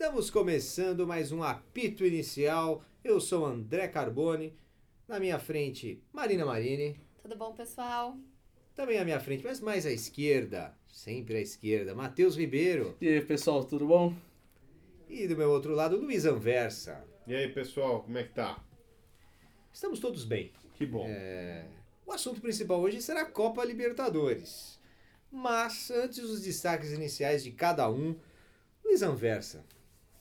Estamos começando mais um apito inicial. Eu sou André Carbone. Na minha frente, Marina Marini. Tudo bom, pessoal? Também à minha frente, mas mais à esquerda, sempre à esquerda, Matheus Ribeiro. E aí, pessoal, tudo bom? E do meu outro lado, Luiz Anversa. E aí, pessoal, como é que tá? Estamos todos bem. Que bom. É, O assunto principal hoje será a Copa Libertadores. Mas, antes os destaques iniciais de cada um, Luiz Anversa.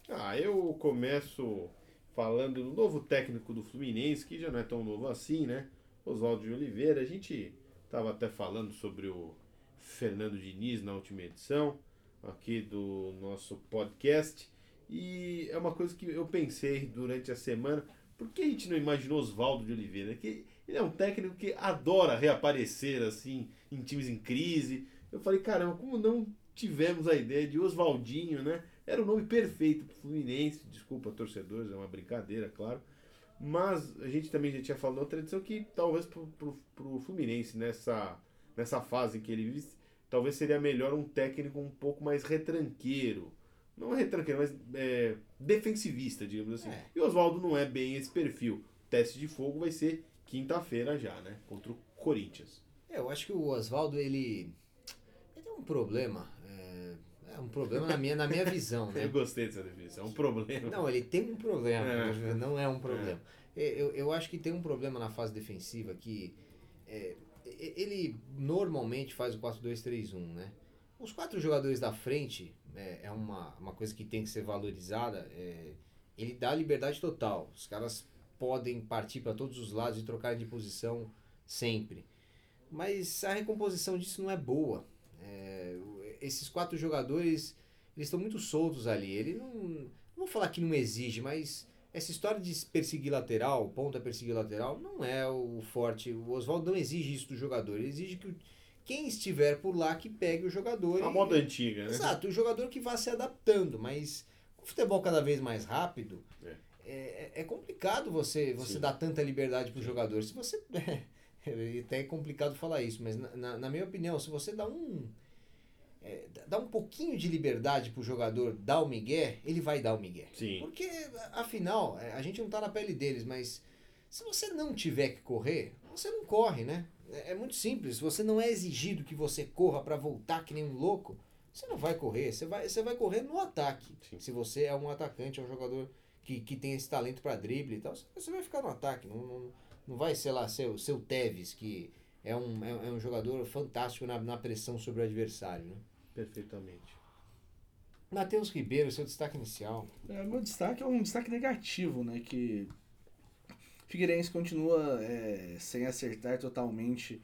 Ah, eu começo falando do novo técnico do Fluminense, que já não é tão novo assim, né? Oswaldo de Oliveira. A gente tava até falando sobre o Fernando Diniz na última edição aqui do nosso podcast. E é uma coisa que eu pensei durante a semana. Por que a gente não imaginou Oswaldo de Oliveira? Que ele é um técnico que adora reaparecer assim em times em crise. Eu falei, caramba, como não tivemos a ideia de Oswaldinho, né? Era o nome perfeito pro Fluminense. Desculpa, torcedores, é uma brincadeira, claro. Mas a gente também já tinha falado na outra edição que talvez pro, pro Fluminense, nessa, nessa fase em que ele vive, talvez seria melhor um técnico um pouco mais retranqueiro. Não retranqueiro, mas é, defensivista, digamos assim. É. E o Oswaldo não é bem esse perfil. O teste de fogo vai ser quinta-feira já, né? Contra o Corinthians. É, Eu acho que o Oswaldo, ele, ele tem um problema. É, é um problema na minha, na minha visão, né? Eu gostei dessa definição. É um problema. Não, ele tem um problema, É. não é um problema. Eu, eu acho que tem um problema na fase defensiva que é, ele normalmente faz o 4-2-3-1, né? Os quatro jogadores da frente é, é uma, uma coisa que tem que ser valorizada. é, ele dá liberdade total. Os caras podem partir para todos os lados e trocar de posição sempre. Mas a recomposição disso não é boa. É, esses quatro jogadores eles estão muito soltos ali. Ele não. Não vou falar que não exige, mas essa história de perseguir lateral, ponta perseguir lateral, não é o forte. O Oswaldo não exige isso do jogador. Ele exige que o- quem estiver por lá que pegue o jogador. A e- moda antiga, né? Exato, o jogador que vá se adaptando, mas com o futebol cada vez mais rápido, É. é, é complicado você, você Sim. dar tanta liberdade pro jogador. Se você. É, até é complicado falar isso, mas na, na, na minha opinião, se você dá um. É, dá um pouquinho de liberdade pro jogador dar o migué, ele vai dar o migué. Sim. Porque, afinal, é, a gente não tá na pele deles, mas se você não tiver que correr, você não corre, né? É, é muito simples. Se você não é exigido que você corra para voltar que nem um louco, você não vai correr. Você vai, você vai correr no ataque. Sim. Se você é um atacante, é um jogador que, que tem esse talento para drible e tal, você vai ficar no ataque. Não, não, não vai, sei lá, ser o seu Tevez, que é um, é, é um jogador fantástico na, na pressão sobre o adversário, né? Perfeitamente. Matheus Ribeiro, seu destaque inicial. É, meu destaque é um destaque negativo, né? Que Figueirense continua é, sem acertar totalmente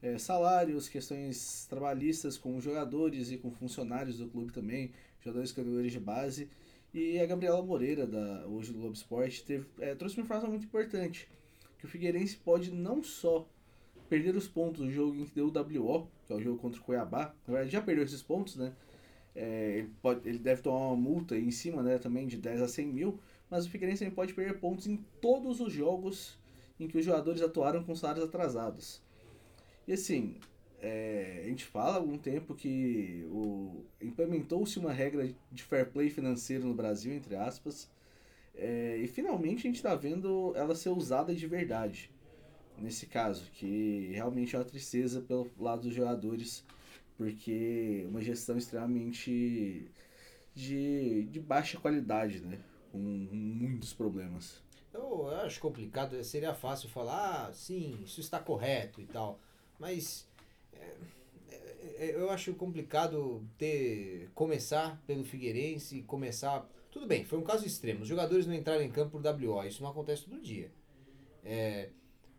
é, salários, questões trabalhistas com jogadores e com funcionários do clube também, jogadores categorias de base. E a Gabriela Moreira, da, hoje do Globo Esporte, teve, é, trouxe uma informação muito importante, que o Figueirense pode não só perder os pontos do jogo em que deu o WO, que é o jogo contra o Cuiabá, na verdade já perdeu esses pontos, né? É, ele, pode, ele deve tomar uma multa em cima né, também de 10 a 100 mil, mas o Figueirense também pode perder pontos em todos os jogos em que os jogadores atuaram com salários atrasados. E assim, é, a gente fala há algum tempo que implementou-se uma regra de fair play financeiro no Brasil, entre aspas, é, e finalmente a gente está vendo ela ser usada de verdade. Nesse caso, que realmente é uma tristeza pelo lado dos jogadores, porque uma gestão extremamente de, de baixa qualidade, né? Com muitos problemas. Eu acho complicado, seria fácil falar, ah, sim, isso está correto e tal, mas é, é, eu acho complicado ter começar pelo Figueirense, começar. Tudo bem, foi um caso extremo. Os jogadores não entraram em campo por WO, isso não acontece todo dia. É,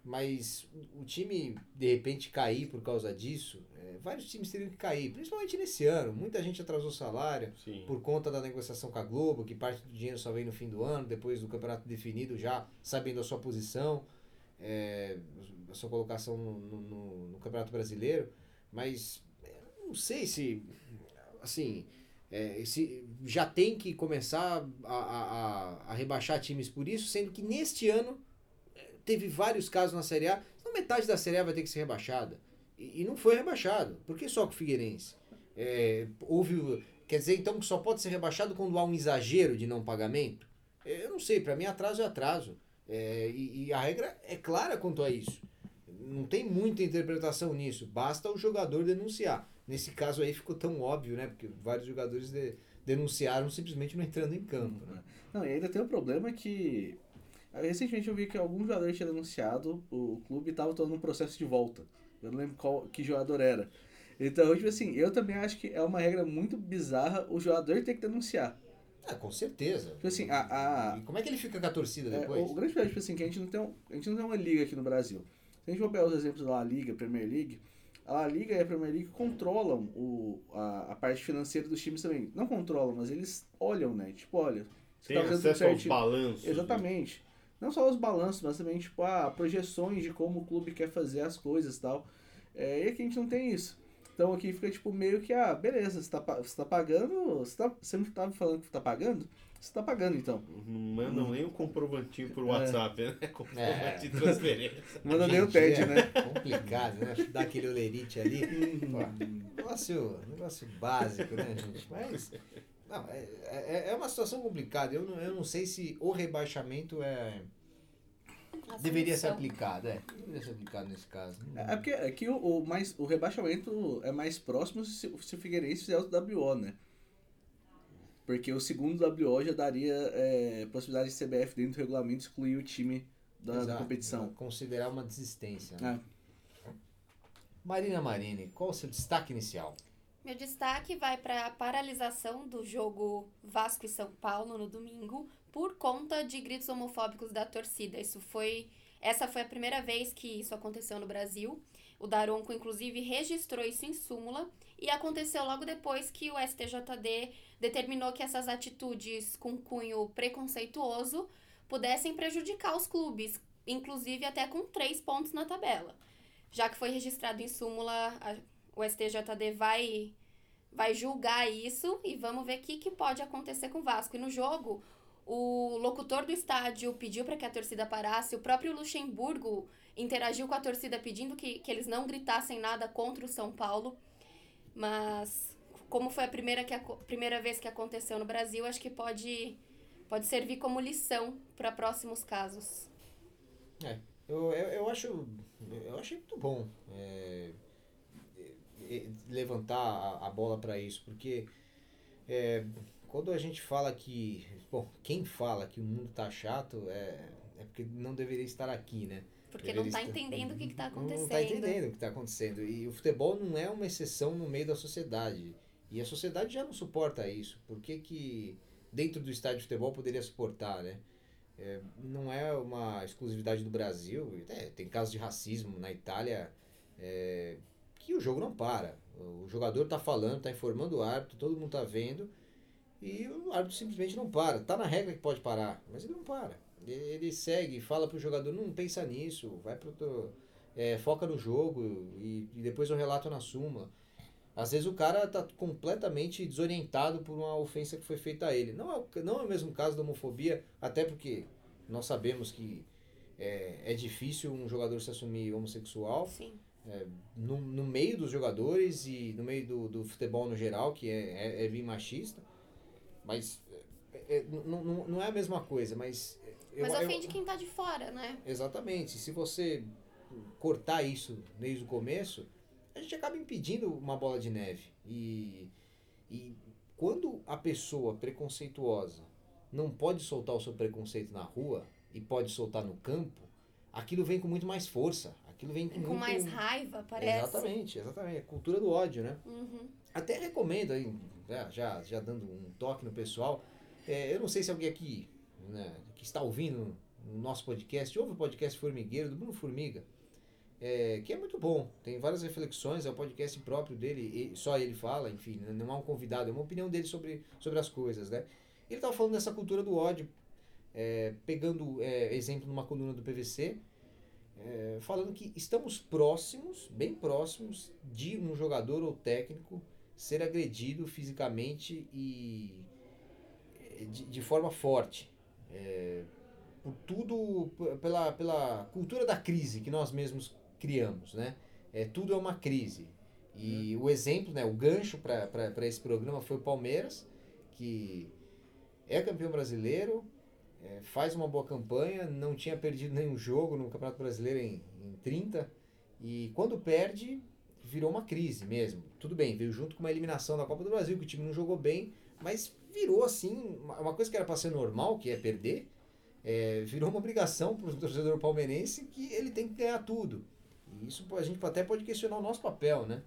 mas o time de repente cair por causa disso, é, vários times teriam que cair, principalmente nesse ano. Muita gente atrasou salário Sim. por conta da negociação com a Globo, que parte do dinheiro só vem no fim do ano, depois do campeonato definido, já sabendo a sua posição, é, a sua colocação no, no- no- Campeonato Brasileiro. Mas é, não sei se, assim, é, se já tem que começar a, a, a- rebaixar times por isso, sendo que neste ano teve vários casos na Série A, então metade da Série A vai ter que ser rebaixada. E, e não foi rebaixado. Por que só com o Figueirense? É, houve Quer dizer, então, que só pode ser rebaixado quando há um exagero de não pagamento? Eu não sei, para mim atraso é atraso. É, e, e, a regra é clara quanto a isso. Não tem muita interpretação nisso. Basta o jogador denunciar. Nesse caso aí ficou tão óbvio, né? Porque vários jogadores de, denunciaram simplesmente não entrando em campo. Né? Não, e ainda tem o um problema que. Recentemente eu vi que algum jogador tinha denunciado, o clube estava todo um processo de volta. Eu não lembro qual, que jogador era. Então, tipo assim, eu também acho que é uma regra muito bizarra o jogador ter que denunciar. Ah, com certeza. Tipo assim, a, a... E como é que ele fica com a torcida é, depois? o grande problema, tipo assim, que a gente não tem, um, a gente não tem uma liga aqui no Brasil. Se a gente for pegar os exemplos da La Liga, Premier League, a La Liga e a Premier League controlam o, a, a parte financeira dos times também. Não controlam, mas eles olham, né? Tipo, olha... Você tem tá acesso aos balanços. Né? Exatamente. Né? Não só os balanços, mas também, tipo, ah, projeções de como o clube quer fazer as coisas e tal. É, e aqui a gente não tem isso. Então aqui fica tipo meio que, ah, beleza, você tá, você tá pagando, você, tá, você não tava falando que tá pagando? Você tá pagando então. Não mandam hum. nem um comprovantinho por WhatsApp, é. né? Comprovante é. de transferência. Manda nem o TED, né? Complicado, né? Dá aquele olerite ali. Uhum. negócio, negócio básico, né, gente? Mas. Não, é, é, é uma situação complicada. Eu não, eu não sei se o rebaixamento é Deveria ser aplicado, é. Deveria ser aplicado nesse caso. É, é porque aqui o, o, mais, o rebaixamento é mais próximo se, se o Figueirense fizer o WO, né? Porque o segundo WO já daria é, possibilidade de CBF dentro do regulamento excluir o time da, Exato, da competição. Considerar uma desistência. Né? É. Marina Marini, qual o seu destaque inicial? Meu destaque vai para a paralisação do jogo Vasco e São Paulo no domingo por conta de gritos homofóbicos da torcida. Isso foi essa foi a primeira vez que isso aconteceu no Brasil. O Daronco, inclusive, registrou isso em súmula e aconteceu logo depois que o STJD determinou que essas atitudes com cunho preconceituoso pudessem prejudicar os clubes, inclusive até com três pontos na tabela. Já que foi registrado em súmula, a, o STJD vai, vai julgar isso e vamos ver o que, que pode acontecer com o Vasco. E no jogo, o locutor do estádio pediu para que a torcida parasse. O próprio Luxemburgo interagiu com a torcida pedindo que, que eles não gritassem nada contra o São Paulo. Mas, como foi a primeira, que a, primeira vez que aconteceu no Brasil, acho que pode, pode servir como lição para próximos casos. É, eu, eu, eu, acho. Eu achei muito bom é, levantar a, a bola para isso, porque. É, quando a gente fala que. Bom, quem fala que o mundo tá chato é, é porque não deveria estar aqui, né? Porque deveria não tá estar, entendendo o que, está acontecendo. Não tá entendendo o que está acontecendo. E o futebol não é uma exceção no meio da sociedade. E a sociedade já não suporta isso. Por que, que dentro do estádio de futebol poderia suportar, né? É, não é uma exclusividade do Brasil. É, tem casos de racismo na Itália é, que o jogo não para. O jogador está falando, está informando o árbitro, todo mundo está vendo e o árbitro simplesmente não para. Tá na regra que pode parar, mas ele não para. Ele segue, fala pro jogador, não pensa nisso, vai pro teu, é, foca no jogo e, e depois eu relato na súmula. Às vezes o cara tá completamente desorientado por uma ofensa que foi feita a ele. Não é, não é o mesmo caso da homofobia, até porque nós sabemos que é, é difícil um jogador se assumir homossexual. Sim. É, no, no meio dos jogadores e no meio do, do futebol no geral, que é, é, é bem machista. Mas é, é não, não é a mesma coisa, mas. Eu, mas ofende eu, quem tá de fora, né? Exatamente. Se você cortar isso desde o começo, a gente acaba impedindo uma bola de neve. E, e quando a pessoa preconceituosa não pode soltar o seu preconceito na rua e pode soltar no campo, aquilo vem com muito mais força. Aquilo vem com, com muito... mais raiva, parece. Exatamente, exatamente. A cultura do ódio, né? Uhum. Até recomendo aí, já, já dando um toque no pessoal. É, eu não sei se alguém aqui né, que está ouvindo o nosso podcast, ouve o podcast Formigueiro, do Bruno Formiga, é, que é muito bom. Tem várias reflexões, é um podcast próprio dele, só ele fala, enfim, né, não há um convidado, é uma opinião dele sobre, sobre as coisas, né? Ele estava falando dessa cultura do ódio, é, pegando é, exemplo numa coluna do PVC, é, falando que estamos próximos, bem próximos, de um jogador ou técnico ser agredido fisicamente e eh, de, de forma forte. É, por tudo, pela, pela cultura da crise que nós mesmos criamos, né? É, tudo é uma crise. E o exemplo, né, o gancho para esse programa foi o Palmeiras, que é campeão brasileiro, é, faz uma boa campanha, não tinha perdido nenhum jogo no Campeonato Brasileiro em, em 30, e quando perde, virou uma crise mesmo. Tudo bem, veio junto com uma eliminação da Copa do Brasil, que o time não jogou bem, mas virou assim, uma coisa que era para ser normal, que é perder, é, virou uma obrigação para o torcedor palmeirense que ele tem que ganhar tudo. E isso a gente até pode questionar o nosso papel, né?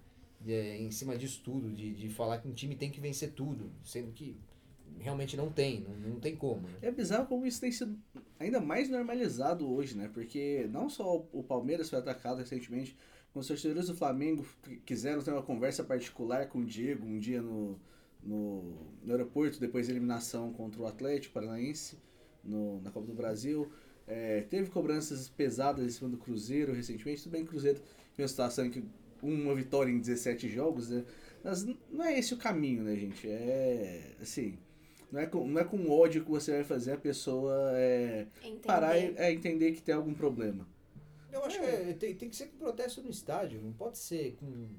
É, em cima disso tudo, de, de falar que um time tem que vencer tudo, sendo que realmente não tem, não, não tem como. Né? É bizarro como isso tem sido ainda mais normalizado hoje, né? Porque não só o Palmeiras foi atacado recentemente, como os torcedores do Flamengo quiseram ter uma conversa particular com o Diego um dia no, no, no aeroporto, depois da eliminação contra o Atlético Paranaense no, na Copa do Brasil. É, teve cobranças pesadas em cima do Cruzeiro recentemente. Tudo bem Cruzeiro tem uma situação em que uma vitória em 17 jogos, né? Mas não é esse o caminho, né, gente? É assim. Não é, com, não é com ódio que você vai fazer a pessoa é, parar e é, entender que tem algum problema. Eu acho é. que é, tem, tem que ser com protesto no estádio, não pode ser com.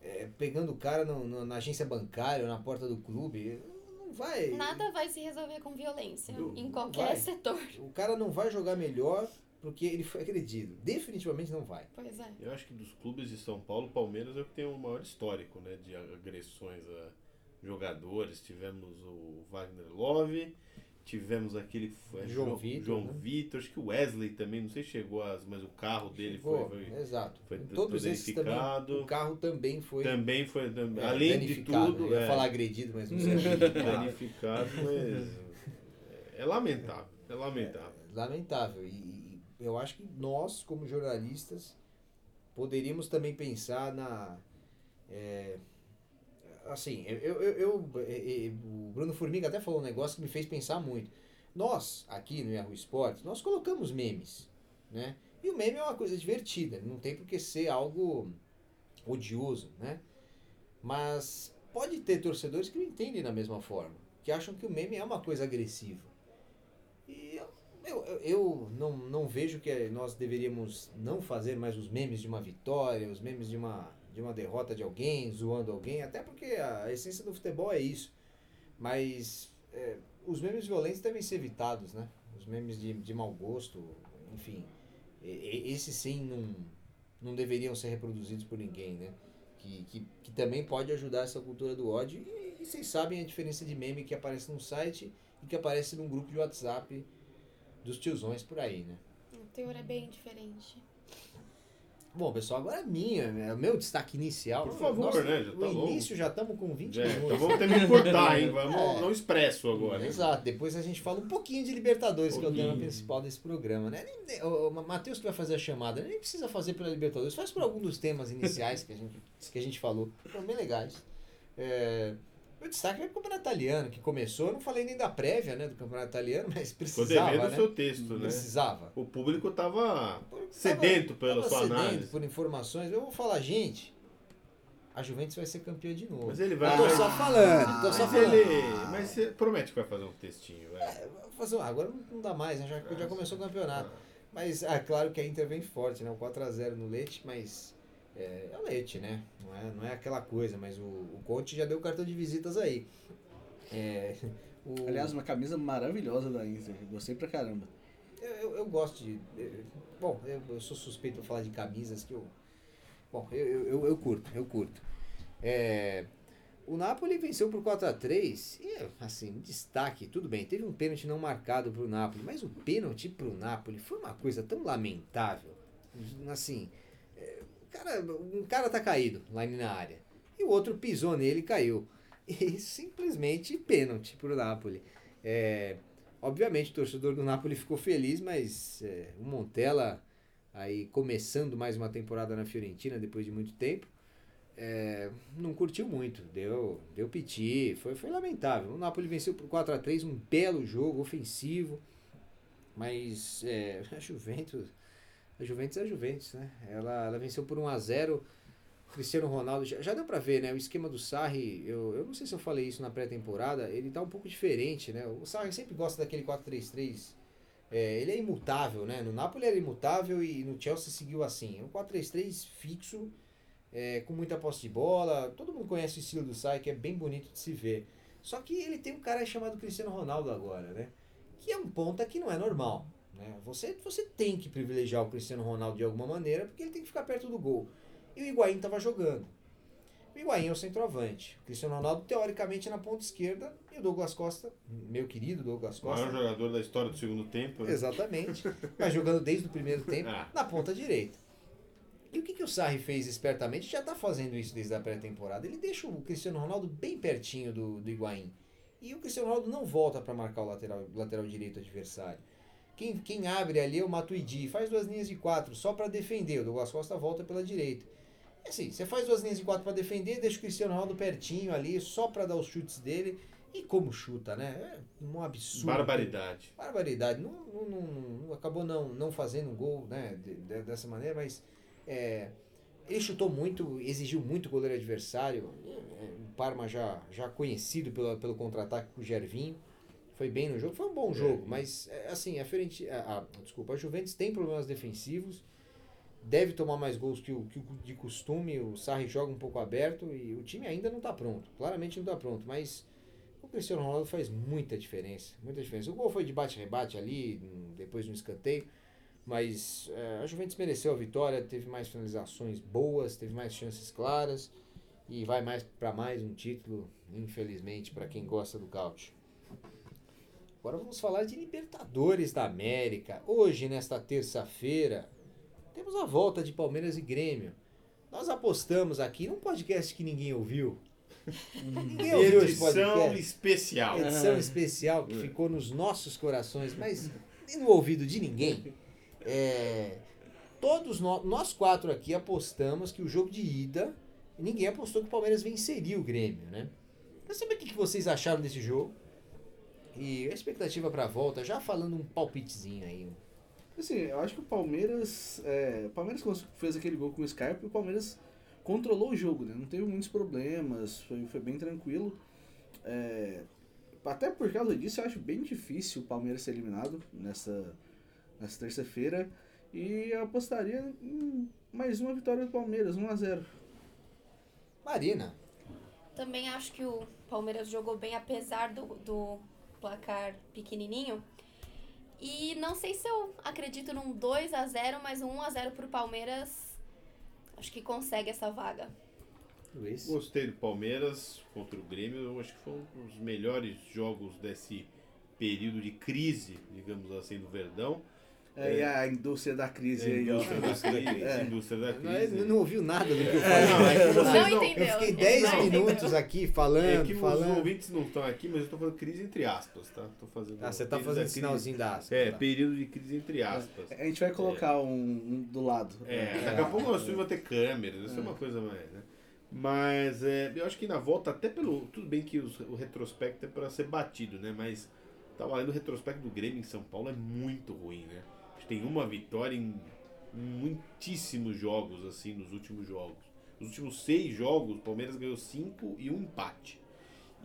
É, pegando o cara no, no, na agência bancária ou na porta do clube. Não vai. Nada vai se resolver com violência não, em qualquer setor. O cara não vai jogar melhor porque ele foi agredido. Definitivamente não vai. Pois é. Eu acho que dos clubes de São Paulo, Palmeiras é o que tem o maior histórico né, de agressões a jogadores. Tivemos o Wagner Love, tivemos aquele é, João, Vitor, João né? Vitor, acho que o Wesley também, não sei se chegou a, mas o carro dele chegou, foi, foi, exato. foi todos danificado. Também, o carro também foi também foi é, além de tudo, eu ia é, falar agredido, mas não sei. danificado, mas é lamentável, é lamentável. É, lamentável e eu acho que nós, como jornalistas, poderíamos também pensar na. É, assim, eu, eu, eu, eu, o Bruno Formiga até falou um negócio que me fez pensar muito. Nós, aqui no Yahoo Sports, nós colocamos memes, né? E o meme é uma coisa divertida, não tem por que ser algo odioso, né? Mas pode ter torcedores que não entendem da mesma forma, que acham que o meme é uma coisa agressiva. E eu, eu não, não vejo que nós deveríamos não fazer mais os memes de uma vitória, os memes de uma, de uma derrota de alguém, zoando alguém, até porque a essência do futebol é isso. Mas é, os memes violentos devem ser evitados, né? Os memes de, de mau gosto, enfim. Esses sim não, não deveriam ser reproduzidos por ninguém, né? Que, que, que também pode ajudar essa cultura do ódio. E, e vocês sabem a diferença de meme que aparece num site e que aparece num grupo de WhatsApp dos tiozões por aí, né? O teor é bem diferente. Bom, pessoal, agora é minha, né? o meu destaque inicial. Por favor, Nossa, né? Já tá o início já estamos com 20 é, minutos. Então vamos ter que cortar, hein? Vamos é. no expresso agora. Exato, depois a gente fala um pouquinho de Libertadores, um que é o tema principal desse programa, né? O Matheus que vai fazer a chamada, nem precisa fazer pela Libertadores, faz por algum dos temas iniciais que a gente, que a gente falou. Foram bem legais. É, o destaque é o campeonato italiano, que começou, eu não falei nem da prévia né, do campeonato italiano, mas precisava. Ficou devendo né? o seu texto, né? Precisava. O público estava sedento pela tava sua sedento análise. por informações. Eu vou falar, gente, a Juventus vai ser campeã de novo. Mas ele vai. Eu tô só falando, tô só falando. Ele, mas você promete que vai fazer um textinho, velho. É, fazer, agora não dá mais, né? já, já começou o campeonato. Mas, é claro que a Inter vem forte, né? O 4x0 no Leite, mas é, né? Não é, não é aquela coisa, mas o, o Conte já deu cartão de visitas aí. É, o... Aliás, uma camisa maravilhosa da Inter, gostei pra caramba. Eu, eu, eu gosto de. Eu, bom, eu, eu, sou suspeito pra falar de camisas que eu. Bom, eu, eu, eu, curto, eu curto. É, o Napoli venceu por 4 a 3 e, assim, destaque, tudo bem, teve um pênalti não marcado pro Napoli, mas o pênalti pro Napoli foi uma coisa tão lamentável. Assim, cara, um cara tá caído lá na área. E o outro pisou nele e caiu. E simplesmente pênalti pro Napoli. É, obviamente o torcedor do Napoli ficou feliz, mas é, o Montella aí começando mais uma temporada na Fiorentina depois de muito tempo. É, não curtiu muito, deu, deu piti, foi, foi lamentável. O Napoli venceu por 4 a 3 um belo jogo ofensivo, mas é, a Juventus a Juventus é a Juventus, né? Ela, ela venceu por 1 a 0 Cristiano Ronaldo, já, já deu pra ver, né? O esquema do Sarri, eu, eu não sei se eu falei isso na pré-temporada, ele tá um pouco diferente, né? O Sarri sempre gosta daquele 4-3-3. É, ele é imutável, né? No Napoli era imutável e no Chelsea seguiu assim. Um 4-3-3 fixo, é, com muita posse de bola. Todo mundo conhece o estilo do Sai, que é bem bonito de se ver. Só que ele tem um cara chamado Cristiano Ronaldo agora, né? Que é um ponta que não é normal. Né? Você, você tem que privilegiar o Cristiano Ronaldo de alguma maneira, porque ele tem que ficar perto do gol. E o Higuaín estava jogando. O Higuaín é o centroavante. O Cristiano Ronaldo, teoricamente, na ponta esquerda. E o Douglas Costa, meu querido Douglas O Costa. maior jogador da história do segundo tempo. né? Exatamente. Mas jogando desde o primeiro tempo Ah. na ponta direita. E o que, que o Sarri fez espertamente? Já está fazendo isso desde a pré-temporada. Ele deixa o Cristiano Ronaldo bem pertinho do, do Higuaín. E o Cristiano Ronaldo não volta para marcar o lateral, lateral direito adversário. Quem, quem abre ali é o Matuidi, faz duas linhas de quatro só para defender. O Douglas Costa volta pela direita. E assim, você faz duas linhas de quatro para defender, deixa o Cristiano Ronaldo pertinho ali, só para dar os chutes dele. E como chuta, né? É um absurdo. Barbaridade. Barbaridade. Não, não, não- acabou não, não fazendo um gol né, de- de- dessa maneira, mas é, ele chutou muito, exigiu muito o goleiro adversário. É, o Parma já, já conhecido pelo, pelo contra-ataque com o Gervinho. Foi bem no jogo, foi um bom É. jogo, mas é, assim, a, Fiorenti- a, a- desculpa, a Juventus tem problemas defensivos, deve tomar mais gols que o, que o de costume, o Sarri joga um pouco aberto e o time ainda não está pronto, claramente não está pronto, mas o Cristiano Ronaldo faz muita diferença, muita diferença. O gol foi de bate-rebate ali, depois de um escanteio, mas é, a Juventus mereceu a vitória, teve mais finalizações boas, teve mais chances claras e vai mais para mais um título, infelizmente, para quem gosta do couch. Agora vamos falar de Libertadores da América. Hoje, nesta terça-feira, temos a volta de Palmeiras e Grêmio. Nós apostamos aqui num podcast que ninguém ouviu. ninguém ouviu esse Edição podcast. especial. Edição especial que ficou nos nossos corações, mas nem no ouvido de ninguém. É, todos nós, nós quatro aqui apostamos que o jogo de ida, ninguém apostou que o Palmeiras venceria o Grêmio, né? Quero saber o que vocês acharam desse jogo. E a expectativa pra volta, já falando um palpitezinho aí. Assim, eu acho que o Palmeiras. É, o Palmeiras fez aquele gol com o Scarpa, o Palmeiras controlou o jogo, né? Não teve muitos problemas, foi, foi bem tranquilo. É, até por causa disso, eu acho bem difícil o Palmeiras ser eliminado nessa, nessa terça-feira. E eu apostaria em mais uma vitória do Palmeiras, 1x0. Marina, Também acho que o Palmeiras jogou bem, apesar do, do placar pequenininho. E não sei se eu acredito num 2 a 0 mas um 1 a 0 pro Palmeiras. Acho que consegue essa vaga. Luiz. Gostei do Palmeiras contra o Grêmio. Eu acho que foi um dos melhores jogos desse período de crise, digamos assim, do Verdão. É, e a indústria da crise aí, ó. indústria da crise. É. indústria da Não, crise. não ouviu nada do que eu É, falei. não, é que vocês Não não- entendeu. Eu fiquei Ele 10 não minutos entendeu. aqui É falando, que os falando. ouvintes não estão aqui, mas eu estou falando crise entre aspas, tá? Tô fazendo Ah, você tá período fazendo da sinalzinho da aspa. É, tá. período de crise entre aspas. A gente vai colocar um, um do lado. É, daqui a pouco o filme vai ter câmeras, isso é uma coisa mais, né? Mas é, eu acho que na volta, até pelo. Tudo bem que os- o retrospecto é para ser batido, né? Mas tava lendo o retrospecto do Grêmio em São Paulo é muito ruim, né? Acho que tem uma vitória em muitíssimos jogos, assim, nos últimos jogos. Nos últimos seis jogos, o Palmeiras ganhou cinco e um empate.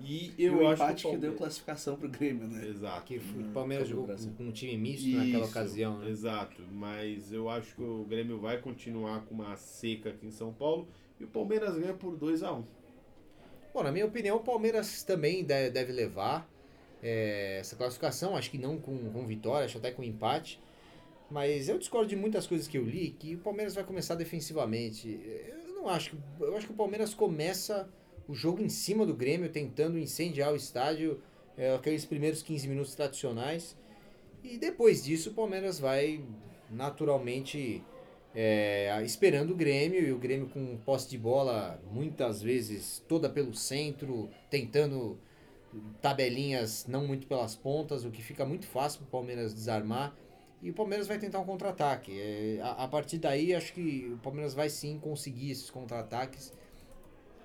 E E eu o acho empate que, o que deu Palmeiras- classificação pro Grêmio, né? Exato. Que o Palmeiras jogou com, com um time misto naquela Isso, ocasião, né? Exato, mas eu acho que o Grêmio vai continuar com uma seca aqui em São Paulo e o Palmeiras ganha por 2 a 1 Bom, na minha opinião, o Palmeiras também de- deve levar é, essa classificação. Acho que não com, com vitória, acho até com empate. Mas eu discordo de muitas coisas que eu li, que o Palmeiras vai começar defensivamente. Eu não acho que. Eu acho que o Palmeiras começa o jogo em cima do Grêmio, tentando incendiar o estádio, é, aqueles primeiros 15 minutos tradicionais. E depois disso o Palmeiras vai naturalmente é, esperando o Grêmio e o Grêmio com posse de bola muitas vezes toda pelo centro, tentando tabelinhas não muito pelas pontas, o que fica muito fácil para o Palmeiras desarmar. E o Palmeiras vai tentar um contra-ataque. É, a, a partir daí, acho que o Palmeiras vai sim conseguir esses contra-ataques.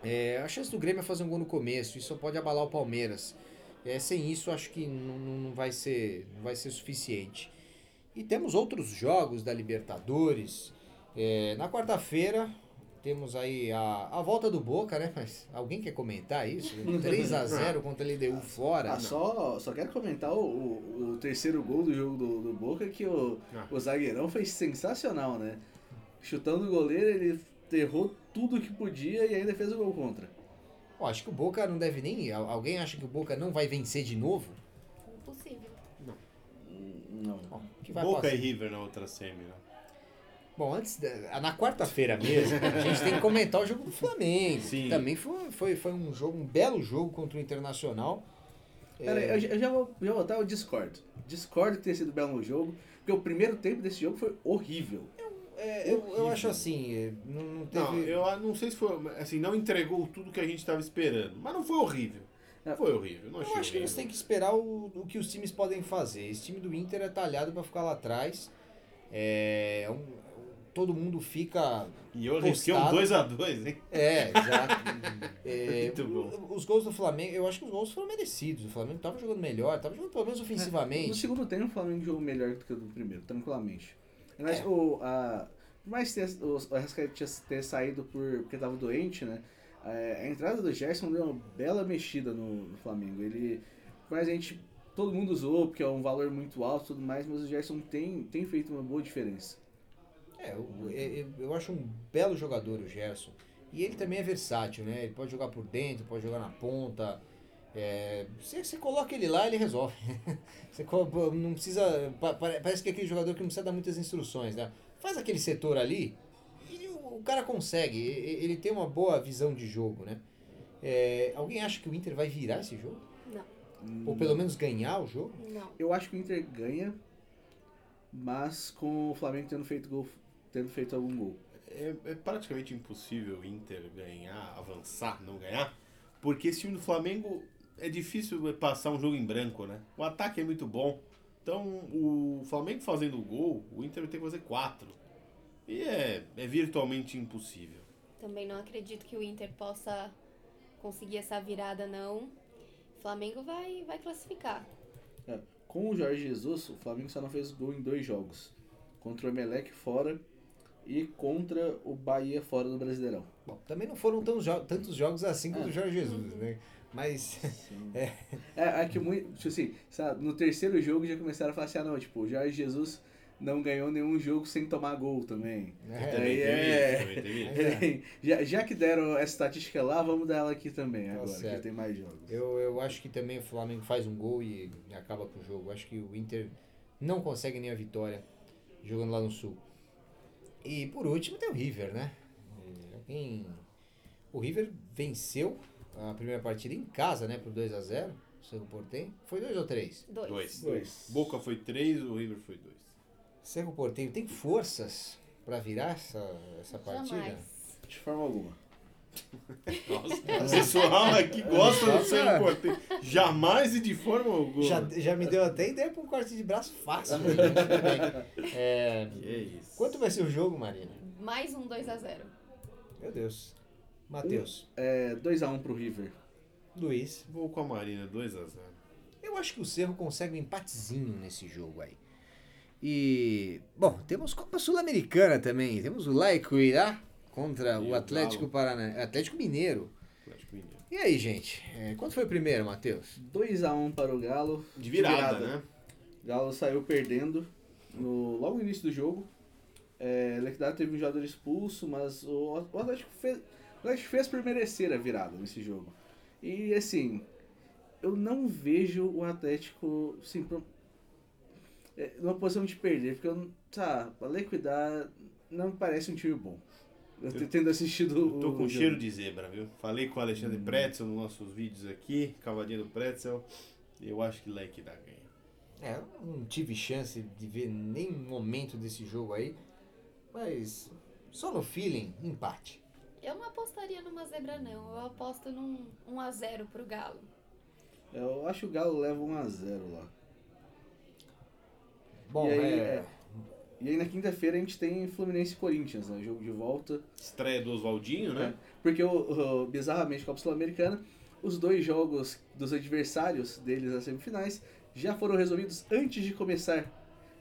É, a chance do Grêmio é fazer um gol no começo, isso pode abalar o Palmeiras. É, sem isso, acho que não, vai ser, vai ser suficiente. E temos outros jogos da Libertadores. É, na quarta-feira temos aí a, a volta do Boca, né? Mas alguém quer comentar isso? 3 a 0 contra a LDU fora. Ah, só, só quero comentar o, o, o terceiro gol do jogo do, do Boca, que o, Ah. o zagueirão foi sensacional, né? Chutando o goleiro, ele errou tudo que podia e ainda fez o gol contra. Ó, acho que o Boca não deve nem. al- Alguém acha que o Boca não vai vencer de novo? Impossível. Hum, Não. Ó, que vai Boca passar. e River na outra semi, né? Bom, antes da- na quarta-feira mesmo, a gente tem que comentar o jogo do Flamengo. Sim. Também foi, foi, foi um jogo, um belo jogo contra o Internacional. Pera É, eu, já- eu já vou, já vou botar o Discord. Discord que ter sido belo no jogo, porque o primeiro tempo desse jogo foi horrível. é, eu, eu acho assim, é, não, não teve. Não, eu não sei se foi. Assim, não entregou tudo que a gente estava esperando. Mas não foi horrível. É. Foi horrível. Não Eu acho que eles horrível. têm que esperar o, o que os times podem fazer. Esse time do Inter é talhado para ficar lá atrás. É, um- todo mundo fica. E eu arrisquei um postado. 2x2, hein? É, exato. É, Muito bom. o- Os gols do Flamengo, eu acho que os gols foram merecidos. O Flamengo tava jogando melhor, tava jogando pelo menos No ofensivamente. segundo tempo, o Flamengo jogou melhor do que o do primeiro, tranquilamente. Mas É. o, a, por mais que tenha- o, o Arrascaeta ter saído por, porque estava doente, né? é, A entrada do Gerson deu uma bela mexida no, no Flamengo. Ele, mais a gente, todo mundo usou, porque é um valor muito alto e tudo mais, mas o Gerson tem, tem feito uma boa diferença. É, eu, eu, eu acho um belo jogador o Gerson. E ele também é versátil, né? Ele pode jogar por dentro, pode jogar na ponta. É, você, você coloca ele lá, ele resolve. Você não precisa. pa- pare- Parece que é aquele jogador que não precisa dar muitas instruções, né? Faz aquele setor ali e o, cara consegue. Ele tem uma boa visão de jogo, né? É, alguém acha que o Inter vai virar esse jogo? Não, Ou pelo menos ganhar o jogo? não. Eu acho que o Inter ganha, mas com o Flamengo tendo feito, gol, tendo feito algum gol. É, é praticamente impossível o Inter ganhar, avançar, não ganhar, porque esse time do Flamengo é difícil passar um jogo em branco, né? O ataque é muito bom. Então, o Flamengo fazendo o gol, o Inter vai ter que fazer quatro. E é, é virtualmente impossível. Também não acredito que o Inter possa conseguir essa virada, não. O Flamengo vai, vai classificar. É, Com o Jorge Jesus, o Flamengo só não fez gol em dois jogos. Contra o Emelec fora e contra o Bahia fora do Brasileirão. Bom, também não foram tão jo- tantos jogos assim como o É. do Jorge Jesus, né? Mas. É, é que muito, tipo assim, sabe, no terceiro jogo já começaram a falar assim, ah não, tipo, o Jorge Jesus não ganhou nenhum jogo sem tomar gol também. É, Também é- isso, também isso. já, já que deram essa estatística lá, vamos dar ela aqui também Tá agora, certo. que tem mais jogos. Eu, eu acho que também o Flamengo faz um gol e acaba com o jogo. Eu acho que o Inter não consegue nem a vitória jogando lá no Sul. E por último tem o River, né? E Alguém... O River venceu a primeira partida em casa, né? Por 2 a 0 o Cerro Portenho. Foi dois ou três? Dois. Dois. Dois. Boca foi três, o River foi dois. Cerro Portenho tem forças para virar essa, essa partida? Jamais. De forma alguma. Nossa, o pessoal aqui gosta do seu Nossa. importante. Jamais e de forma alguma. Já, já me deu até ideia para um corte de braço fácil. É, Que é isso. quanto vai ser o jogo, Marina? Mais um 2 a 0 Meu Deus. Matheus. É, 2x1 pro River. Luiz. Vou com a Marina, 2x0. Eu acho que o Cerro consegue um empatezinho nesse jogo aí. E, bom, temos Copa Sul-Americana também. Temos o Laico Irá contra E o Atlético. Paraná, Atlético Mineiro. Atlético Mineiro. E aí, gente? É, quanto foi o primeiro, Matheus? 2x1 para o Galo. De virada, virada. né? O Galo saiu perdendo no, logo no início do jogo. É, Lequidado teve um jogador expulso, mas o, o Atlético fez, o Atlético fez por merecer a virada nesse jogo. E assim, eu não vejo o Atlético assim, pro- é, numa posição de perder, porque eu, sabe, a Lequidar não me parece um time bom. Eu tô tendo assistido Eu tô o com jogo. cheiro de zebra, viu? Falei com o Alexandre Pretzel nos nossos vídeos aqui, cavadinha do Pretzel. Eu acho que Leque dá ganha. É, eu não tive chance de ver nenhum momento desse jogo aí. Mas só no feeling, empate. Eu não apostaria numa zebra, não. Eu aposto num 1 a 0 pro Galo. Eu acho que o Galo leva 1x0 lá. Bom, E aí, é, é. E aí na quinta-feira a gente tem Fluminense e Corinthians, né? Jogo de volta. Estreia do Oswaldinho, né? É, Porque, o, o- bizarramente, Copa Sul-Americana, os dois jogos dos adversários deles nas semifinais já foram resolvidos antes de começar.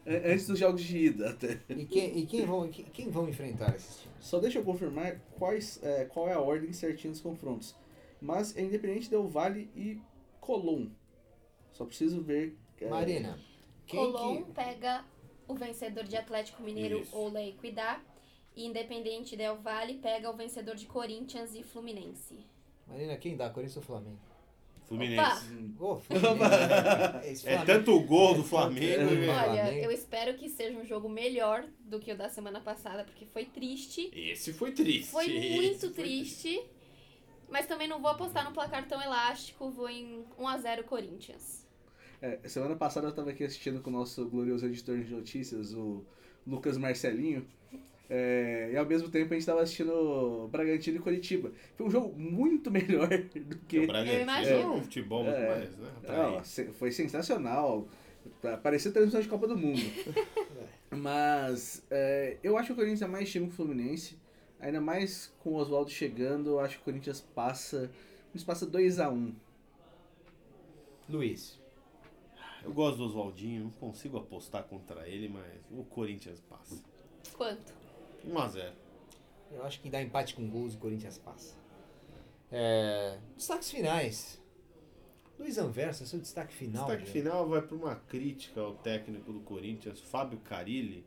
Antes dos jogos de ida, até. E quem, e quem, vão, quem, quem vão enfrentar esses times? Só deixa eu confirmar quais, é, qual é a ordem certinha dos confrontos. Mas é Independente Del Vale e Colón. Só preciso ver. é, Marina, Colom que. pega o vencedor de Atlético Mineiro Isso. ou Lei Cuidar. E Independente Del Valle pega o vencedor de Corinthians e Fluminense. Marina, quem dá? Corinthians ou Flamengo? Fluminense. Ô, Fluminense. É Flamengo- tanto o gol do Flamengo. É. né? Olha, Flamengo. eu espero que seja um jogo melhor do que o da semana passada, porque foi triste. Esse foi triste. Foi muito foi triste. Mas também não vou apostar no placar tão elástico, vou em 1x0 Corinthians. É, semana passada eu tava aqui assistindo com o nosso glorioso editor de notícias, o Lucas Marcelinho. é, e ao mesmo tempo a gente tava assistindo Bragantino e Curitiba. Foi um jogo muito melhor do que. O Bragantino imagino. é um futebol muito É. mais, né? Não, Atraente. se- foi sensacional. Tá- Parecia transmissão de Copa do Mundo. Mas é, eu acho que o Corinthians é mais time que o Fluminense. Ainda mais com o Oswaldo chegando, eu acho que o Corinthians passa. Nos passa 2x1. Luiz. Eu gosto do Oswaldinho, não consigo apostar contra ele, mas o Corinthians passa. Quanto? 1x0. Eu acho que dá empate com gols e o Corinthians passa. É, destaques finais. Luiz Anversa, seu destaque final. Destaque gente. final vai para uma crítica ao técnico do Corinthians, Fábio Carilli,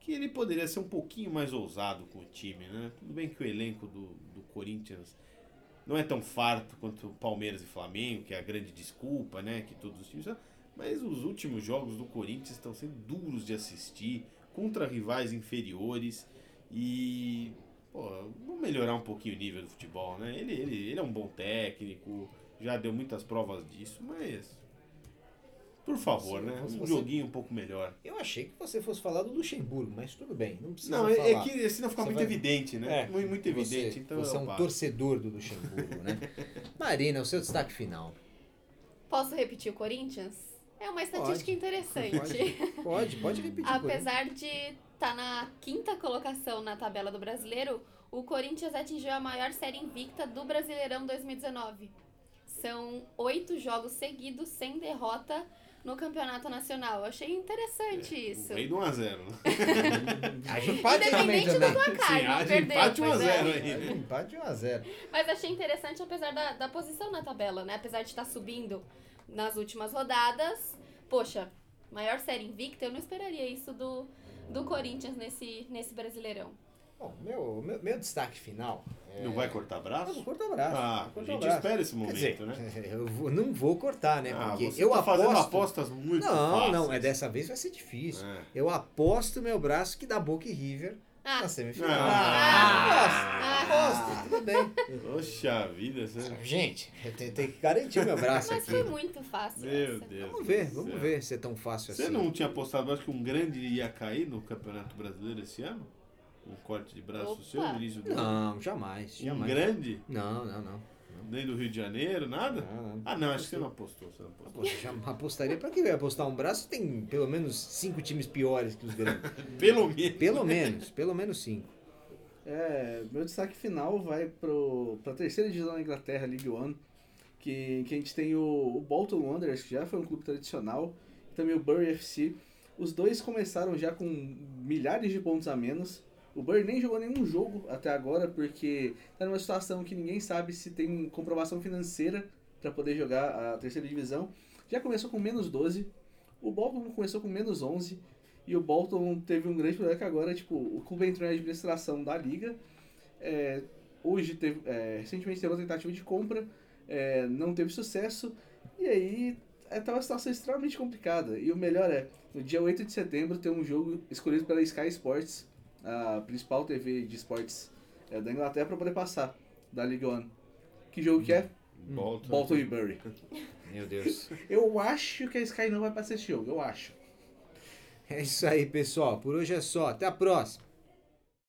que ele poderia ser um pouquinho mais ousado com o time, né? Tudo bem que o elenco do, do Corinthians não é tão farto quanto o Palmeiras e Flamengo, que é a grande desculpa, né? Que todos os times. Mas os últimos jogos do Corinthians estão sendo duros de assistir, contra rivais inferiores e. Pô, vamos melhorar um pouquinho o nível do futebol, né? Ele, ele, ele é um bom técnico, já deu muitas provas disso, mas. Por favor, Se né? Um você- joguinho um pouco melhor. Eu achei que você fosse falar do Luxemburgo, mas tudo bem, não precisa Não, é, falar. é que senão fica Você muito vai- evidente, né? É, muito, muito você- evidente. então você é um passo. torcedor do Luxemburgo, né? Marina, o seu destaque final. Posso repetir o Corinthians? É uma estatística Pode. interessante. Pode, pode, pode repetir. Apesar de estar na quinta colocação na tabela do brasileiro, o Corinthians atingiu a maior série invicta do Brasileirão 2019. São oito jogos seguidos sem derrota no Campeonato Nacional. Eu achei interessante isso. O rei do 1x0. Né? A gente empate também Independente do placar, Sim, não de perdeu. empate 1 a pois é. 0 aí. Empate 1x0. Mas achei interessante apesar da, da posição na tabela, né? Apesar de estar subindo nas últimas rodadas. Poxa, maior série invicta, eu não esperaria isso do, do Corinthians nesse, nesse Brasileirão. Bom, meu, meu, meu destaque final. É... Não vai cortar Eu braço? não corto o braço. Ah, não a gente braço. espera esse momento, dizer, né? Eu vou- não vou cortar, né? Ah, Porque você eu tá fazendo aposto. apostas muito não, fáceis. não, é dessa vez vai ser difícil. É. Eu aposto meu braço que dá Boca e River Ah, na semifinal. Ah. aposto, aposto, tudo bem. Poxa vida, você... Gente, eu tenho, tenho que garantir meu braço mas aqui. foi muito fácil. Meu essa. Deus. Vamos ver, vamos céu. ver se é tão fácil Você assim. não tinha apostado, acho que um grande ia cair no Campeonato Brasileiro esse ano? Um corte de braço Opa. seu ano? Não, jamais, Um jamais. grande? Não, não, não. Nem do Rio de Janeiro, nada? Não, não. Ah, não, acho que você não apostou. Você não apostou. Poxa, já apostaria pra que vai apostar um braço? Tem pelo menos cinco times piores que os grandes. Pelo menos. Pelo menos, pelo menos cinco. É, meu destaque final vai pro, pra terceira divisão da Inglaterra, League One, que, que a gente tem o, o Bolton Wanderers, que já foi um clube tradicional, e também o Bury FC. Os dois começaram já com milhares de pontos a menos. O Bury nem jogou nenhum jogo até agora, porque tá numa situação que ninguém sabe se tem comprovação financeira para poder jogar a terceira divisão. Já começou com menos 12, o Bolton começou com menos 11, e o Bolton teve um grande problema que agora, tipo, o clube entrou em administração da liga. É, hoje teve, é, recentemente teve uma tentativa de compra, é, não teve sucesso. E aí é, tá uma situação extremamente complicada. E o melhor é, no dia 8 de setembro tem um jogo escolhido pela Sky Sports, a principal TV de esportes é, da Inglaterra, para poder passar da Liga One. Que jogo que é? Bolton. Bolton e Bury. Meu Deus. Eu acho que a Sky não vai passar esse jogo, eu acho. É isso aí, pessoal. Por hoje é só. Até a próxima.